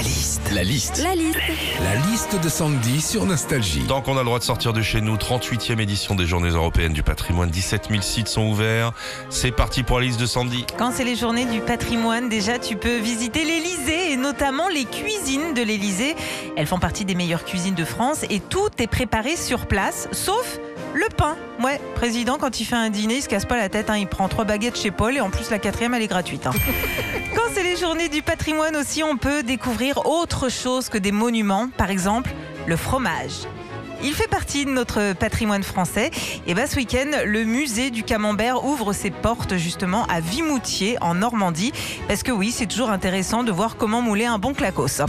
La liste. La liste. La liste. La liste de Sandy sur Nostalgie. Tant qu'on a le droit de sortir de chez nous, 38e édition des Journées européennes du patrimoine, 17 000 sites sont ouverts. C'est parti pour la liste de Sandy. Quand c'est les journées du patrimoine, déjà tu peux visiter l'Elysée et notamment les cuisines de l'Elysée. Elles font partie des meilleures cuisines de France et tout est préparé sur place, sauf le pain. Ouais, président, quand il fait un dîner, il se casse pas la tête. hein. Il prend trois baguettes chez Paul et en plus la quatrième, elle est gratuite. hein. Quand c'est les journées du patrimoine aussi, on peut découvrir autre chose que des monuments. Par exemple, le fromage. Il fait partie de notre patrimoine français. Et bah, ce week-end, le musée du camembert ouvre ses portes justement à Vimoutier, en Normandie. Parce que oui, c'est toujours intéressant de voir comment mouler un bon clacos.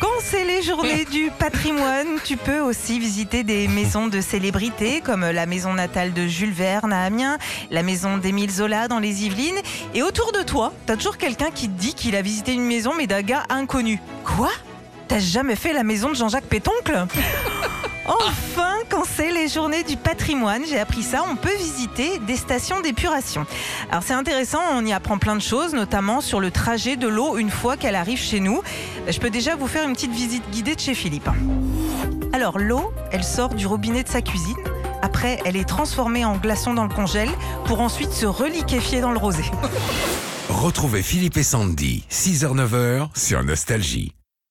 Quand c'est les journées du patrimoine, tu peux aussi visiter des maisons de célébrités comme la maison natale de Jules Verne à Amiens, la maison d'Émile Zola dans les Yvelines. Et autour de toi, t'as toujours quelqu'un qui te dit qu'il a visité une maison mais d'un gars inconnu. Quoi? T'as jamais fait la maison de Jean-Jacques Pétoncle? Enfin, quand c'est les journées du patrimoine, j'ai appris ça, on peut visiter des stations d'épuration. Alors c'est intéressant, on y apprend plein de choses, notamment sur le trajet de l'eau une fois qu'elle arrive chez nous. Je peux déjà vous faire une petite visite guidée de chez Philippe. Alors l'eau, elle sort du robinet de sa cuisine. Après, elle est transformée en glaçon dans le congèle pour ensuite se reliquéfier dans le rosé. Retrouvez Philippe et Sandy, 6h-9h sur Nostalgie.